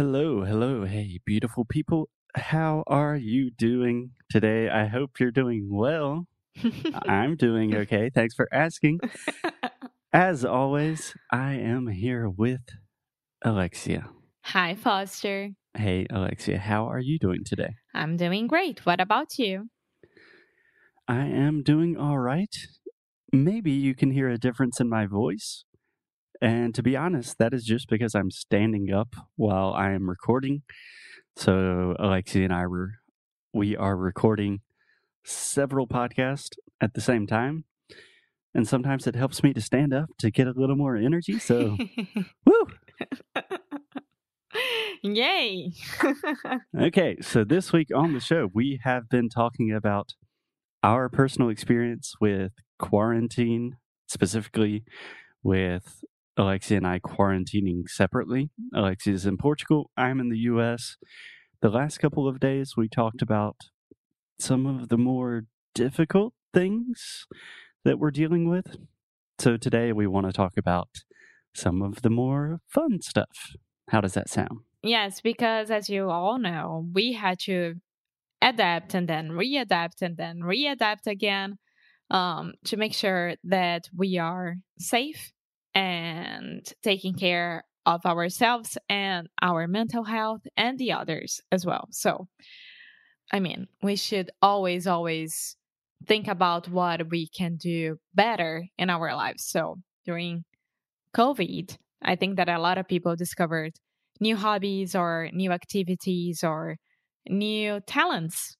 Hello, hello, hey, beautiful people. How are you doing today? I hope you're doing well. I'm doing okay. Thanks for asking. As always, I am here with Alexia. Hi, Foster. Hey, Alexia, how are you doing today? I'm doing great. What about you? I am doing all right. Maybe you can hear a difference in my voice. And to be honest, that is just because I'm standing up while I am recording. So Alexi and I were we are recording several podcasts at the same time. And sometimes it helps me to stand up to get a little more energy. So woo! Yay! Okay, so this week on the show, we have been talking about our personal experience with quarantine, specifically with Alexia and I quarantining separately. Alexia is in Portugal, I'm in the US. The last couple of days, we talked about some of the more difficult things that we're dealing with. So today, we want to talk about some of the more fun stuff. How does that sound? yes, because as you all know, we had to adapt and then readapt and then readapt again um, to make sure that we are safe and taking care of ourselves and our mental health and the others as well. So, I mean, we should always, always think about what we can do better in our lives. So, during COVID, I think that a lot of people discovered new hobbies or new activities or new talents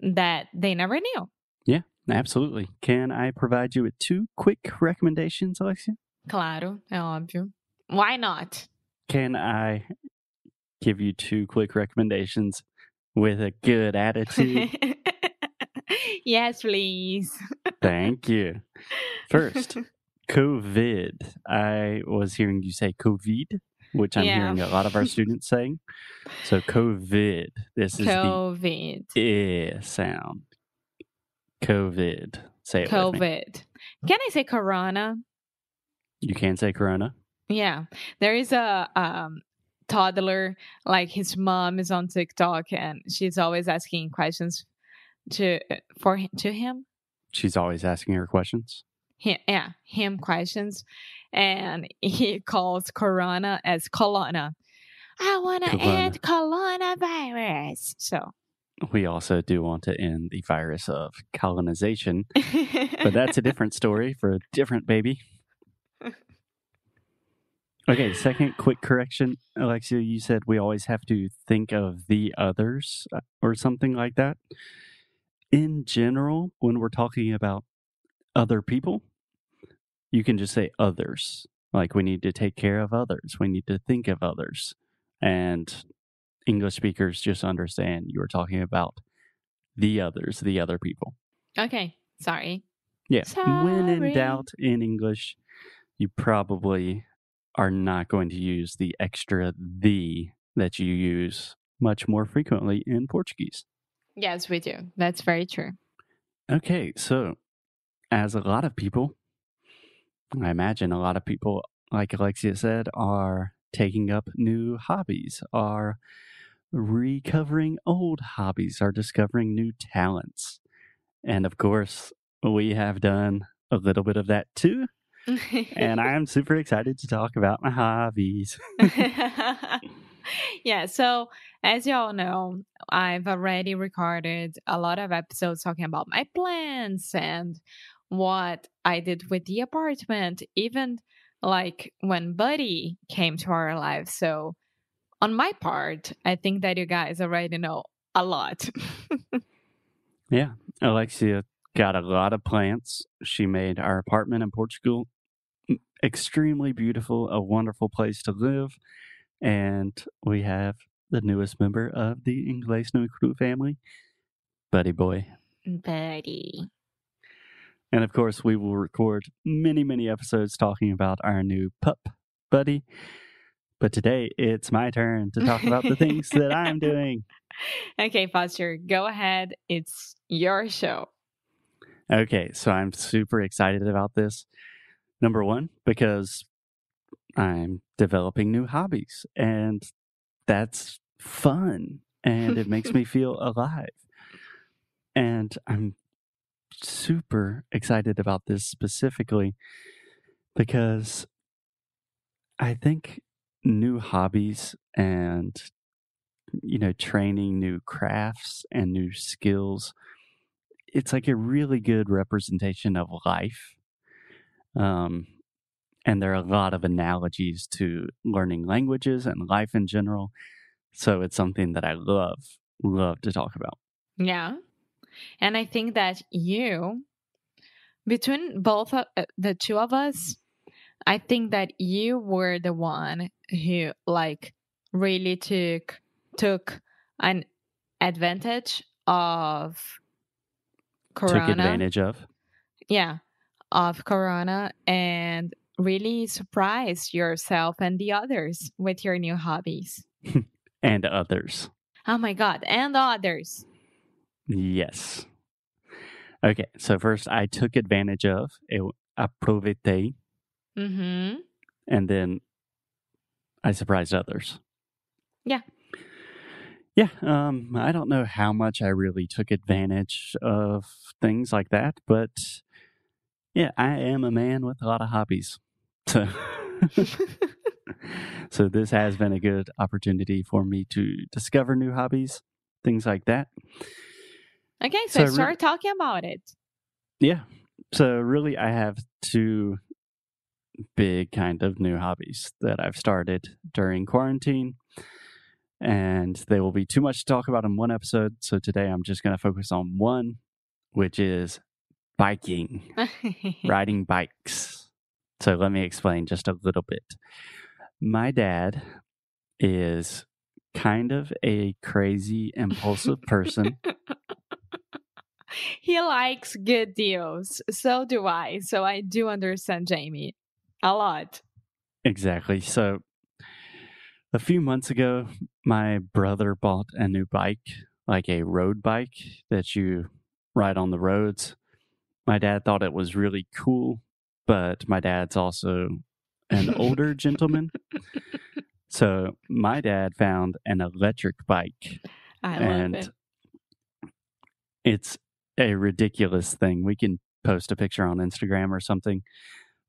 that they never knew. Absolutely. Can I provide you with two quick recommendations, Alexia? Claro, é óbvio. Why not? Can I give you two quick recommendations with a good attitude? yes, please. Thank you. First, COVID. I was hearing you say COVID, which I'm Yeah. hearing a lot of our students saying. So, COVID. This is COVID. the I sound. COVID. Say it with me. COVID. Can I say corona? You can say Corona. Yeah. There is a um toddler like his mom is on TikTok and she's always asking questions to for to him. She's always asking her questions. Hi yeah, him questions and he calls corona as colonna. I want to end coronavirus. So, We also do want to end the virus of colonization, but that's a different story for a different baby. Okay, second quick correction. Alexia, you said we always have to think of the others uh, or something like that. In general, when we're talking about other people, you can just say others. Like we need to take care of others, we need to think of others. And English speakers just understand you are talking about the others, the other people. okay, sorry. Yeah. When in doubt in English, you probably are not going to use the extra the that you use much more frequently in Portuguese. Yes, we do. That's very true. Okay, so as a lot of people, I imagine a lot of people, like Alexia said, are taking up new hobbies, are recovering old hobbies, are discovering new talents. And of course, we have done a little bit of that too. And I'm super excited to talk about my hobbies. yeah, so as you all know, I've already recorded a lot of episodes talking about my plans and what I did with the apartment, even like when Buddy came to our lives. So, on my part, I think that you guys already know a lot. Yeah, Alexia got a lot of plants. She made our apartment in Portugal extremely beautiful, a wonderful place to live. And we have the newest member of the Inglês no Cru family, Buddy Boy. Buddy. And of course, we will record many, many episodes talking about our new pup, Buddy. But today it's my turn to talk about the things that I'm doing. Okay, Foster, go ahead. It's your show. Okay, so I'm super excited about this. Number one, because I'm developing new hobbies. And that's fun and it makes me feel alive. And I'm super excited about this specifically because I think new hobbies and you know training new crafts and new skills it's like a really good representation of life um and there are a lot of analogies to learning languages and life in general so it's something that i love love to talk about Yeah. And I think that you, between both of, uh, the two of us, I think that you were the one who like really took took an advantage of corona. took advantage of Yeah, of corona and really surprised yourself and the others with your new hobbies. and others Oh my god, and others. yes okay so first i took advantage of aproveitei Mhm. and then I surprised others. Yeah. Yeah, um, I don't know how much I really took advantage of things like that, but yeah, I am a man with a lot of hobbies. So so this has been a good opportunity for me to discover new hobbies, things like that. Okay, So so, re- start talking about it. Yeah. So really I have two big kind of new hobbies that I've started during quarantine. And they will be too much to talk about in one episode. So today I'm just going to focus on one, which is biking, riding bikes. So let me explain just a little bit. My dad is kind of a crazy, impulsive person. he likes good deals. So do I. So I do understand Jamie a lot. Exactly. So a few months ago, my brother bought a new bike, like a road bike that you ride on the roads. My dad thought it was really cool, but my dad's also an older gentleman. So my dad found an electric bike I and love it. it's a ridiculous thing. We can post a picture on Instagram or something,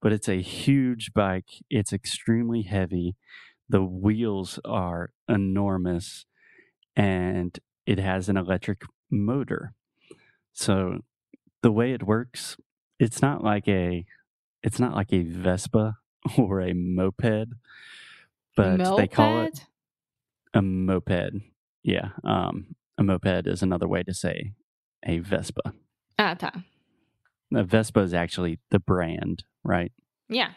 but it's a huge bike. It's extremely heavy. The wheels are enormous and it has an electric motor. So the way it works, it's not like a it's not like a Vespa or a moped, but they call it a moped. Yeah. Um, a moped is another way to say a Vespa. Ah, tá. A Vespa is actually the brand, right? Yeah.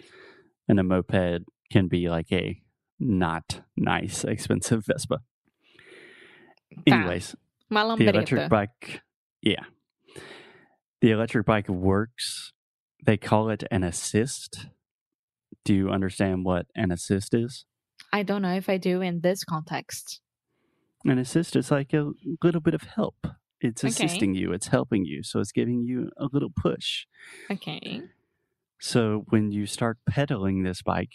And a moped can be like a not nice, expensive Vespa. Anyways, Uma the electric bike, yeah. The electric bike works. They call it an assist. Do you understand what an assist is? I don't know if I do in this context. An assist is like a little bit of help. It's Okay. assisting you, it's helping you. So it's giving you a little push. Okay. So when you start pedaling this bike,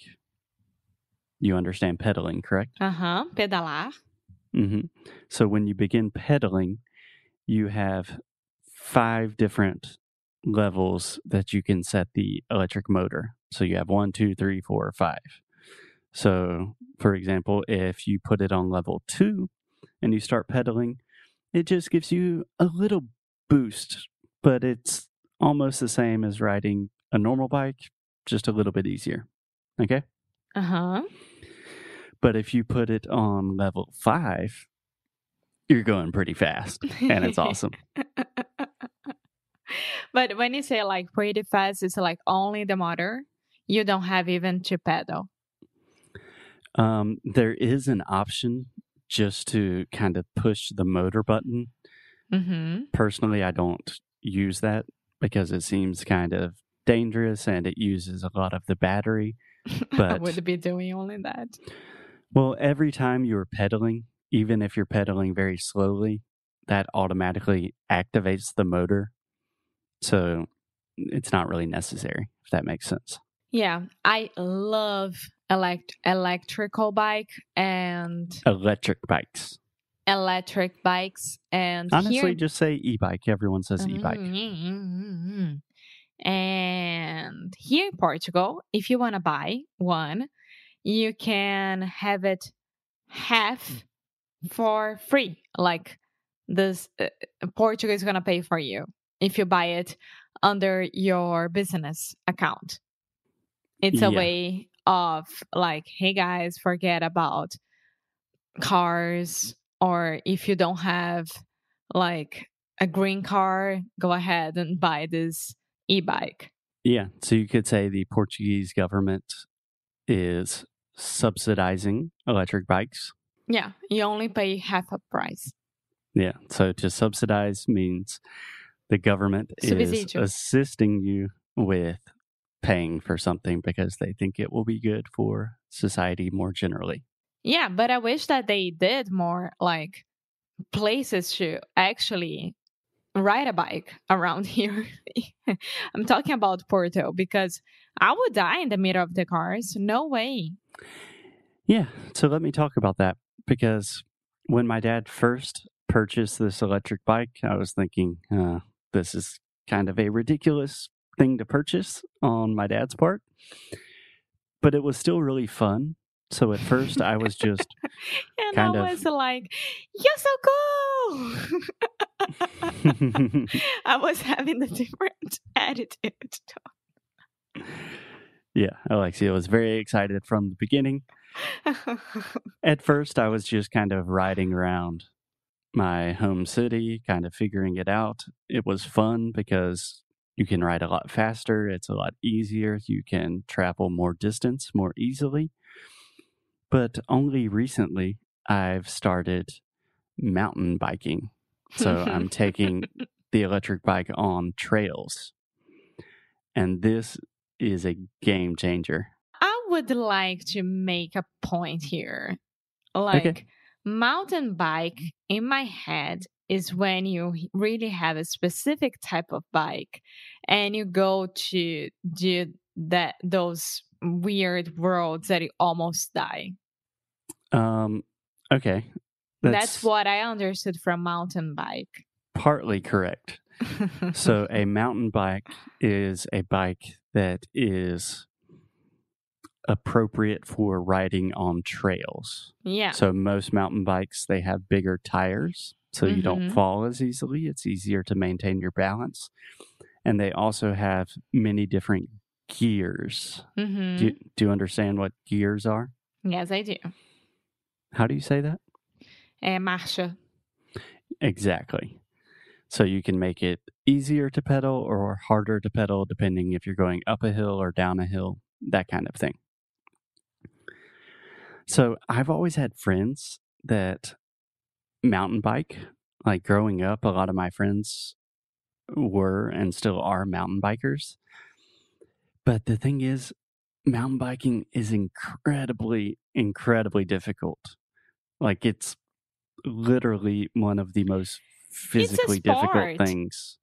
you understand pedaling, correct? Aham. Pedalar. hmm So when you begin pedaling, you have five different levels that you can set the electric motor. So you have one, two, three, four, five. So, for example, if you put it on level two and you start pedaling, it just gives you a little boost, but it's almost the same as riding a normal bike, just a little bit easier. Okay? Uh huh. But if you put it on level five, you're going pretty fast and it's awesome. but when you say like pretty fast, it's like only the motor. You don't have even to pedal. Um, there is an option just to kind of push the motor button. Mm-hmm. Personally, I don't use that because it seems kind of dangerous and it uses a lot of the battery. But I would be doing only that. Well, every time you're pedaling, even if you're pedaling very slowly, that automatically activates the motor. So it's not really necessary, if that makes sense. Yeah, I love elect- electrical bike and Electric bikes. electric bikes and Honestly, here just say e-bike. Everyone says e-bike. Mm, And here in Portugal, if you want to buy one, you can have it half for free. Like this, uh, Portugal is going to pay for you if you buy it under your business account. It's a Yeah. way of like, hey guys, forget about cars, or if you don't have like a green car, go ahead and buy this e bike. Yeah. So you could say the Portuguese government is subsidizing electric bikes. Yeah, you only pay half a price. Yeah. So to subsidize means the government is assisting you with paying for something because they think it will be good for society more generally. Yeah, but I wish that they did more like places to actually ride a bike around here. I'm talking about Porto because I would die in the middle of the cars. No way. Yeah. So let me talk about that because when my dad first purchased this electric bike, I was thinking, uh, this is kind of a ridiculous thing to purchase on my dad's part. But it was still really fun. So at first, I was just, And Kind I of. like, you're so cool. I was having a different attitude. yeah, Alexia was very excited from the beginning. At first, I was just kind of riding around my home city, kind of figuring it out. It was fun because you can ride a lot faster, it's a lot easier, you can travel more distance more easily. But only recently, I've started mountain biking. So I'm taking the electric bike on trails. And this is a game changer. I would like to make a point here. Like mountain bike in my head is when you really have a specific type of bike and you go to do that those weird worlds that you almost die. Um, okay. That's, what I understood from mountain bike. partly correct. So a mountain bike is a bike that is appropriate for riding on trails. yeah. So most mountain bikes they have bigger tires so you don't Mhm. fall as easily. It's easier to maintain your balance. And they also have many different gears. hmm Do, you, do you understand what gears are? Yes, I do. How do you say that? Marcha. Exactly. So you can make it easier to pedal or harder to pedal depending if you're going up a hill or down a hill, that kind of thing. So I've always had friends that mountain bike. Like growing up, a lot of my friends were and still are mountain bikers. But the thing is, mountain biking is incredibly, incredibly difficult. Like it's literally one of the most physically difficult things.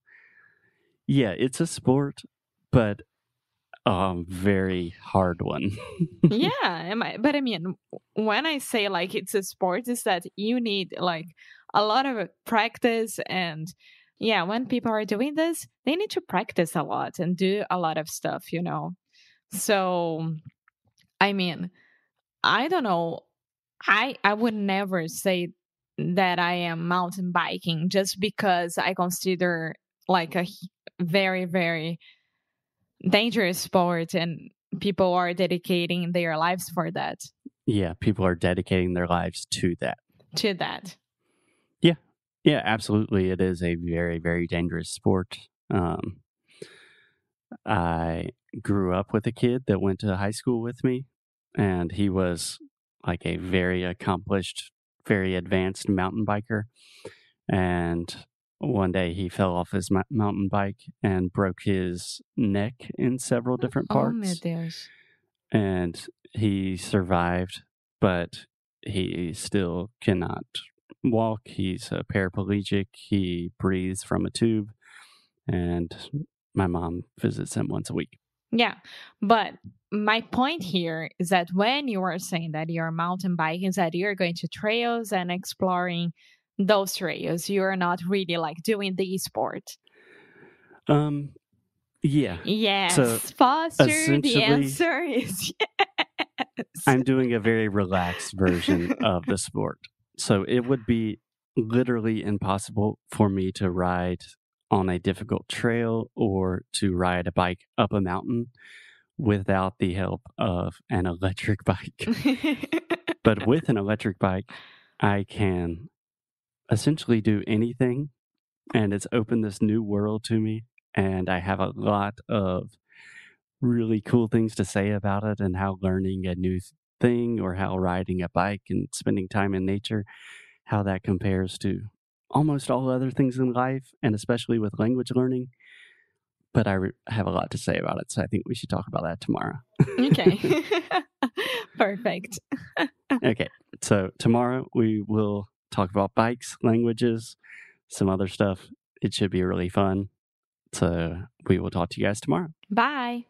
Yeah, it's a sport, but a very hard one. yeah, am I, but I mean, when I say like it's a sport, is that you need like a lot of uh, practice and yeah, when people are doing this, they need to practice a lot and do a lot of stuff, you know. So, I mean, I don't know. I I would never say that I am mountain biking just because I consider like a very very dangerous sport and people are dedicating their lives for that yeah, people are dedicating their lives to that. to that Yeah, Yeah, absolutely. It is a very, very dangerous sport. Um, I grew up with a kid that went to high school with me, and he was like a very accomplished, very advanced mountain biker. And one day he fell off his mou- mountain bike and broke his neck in several oh, different oh parts. deus and he survived, but he still cannot walk. He's a paraplegic. He breathes from a tube, and my mom visits him once a week. yeah but my point here is that when you are saying that you're mountain biking, that you're going to trails and exploring those trails, you're not really like doing the sport. Um, yeah. Yes, So, Foster, the answer is yes. I'm doing a very relaxed version of the sport. So it would be literally impossible for me to ride on a difficult trail or to ride a bike up a mountain without the help of an electric bike. but with an electric bike, I can essentially do anything, and it's opened this new world to me. And I have a lot of really cool things to say about it, and how learning a new thing or how riding a bike and spending time in nature, how that compares to almost all other things in life, and especially with language learning. But I re- have a lot to say about it, so I think we should talk about that tomorrow. okay. Perfect. okay, so tomorrow we will talk about bikes, languages, some other stuff. It should be really fun. So we will talk to you guys tomorrow. Bye.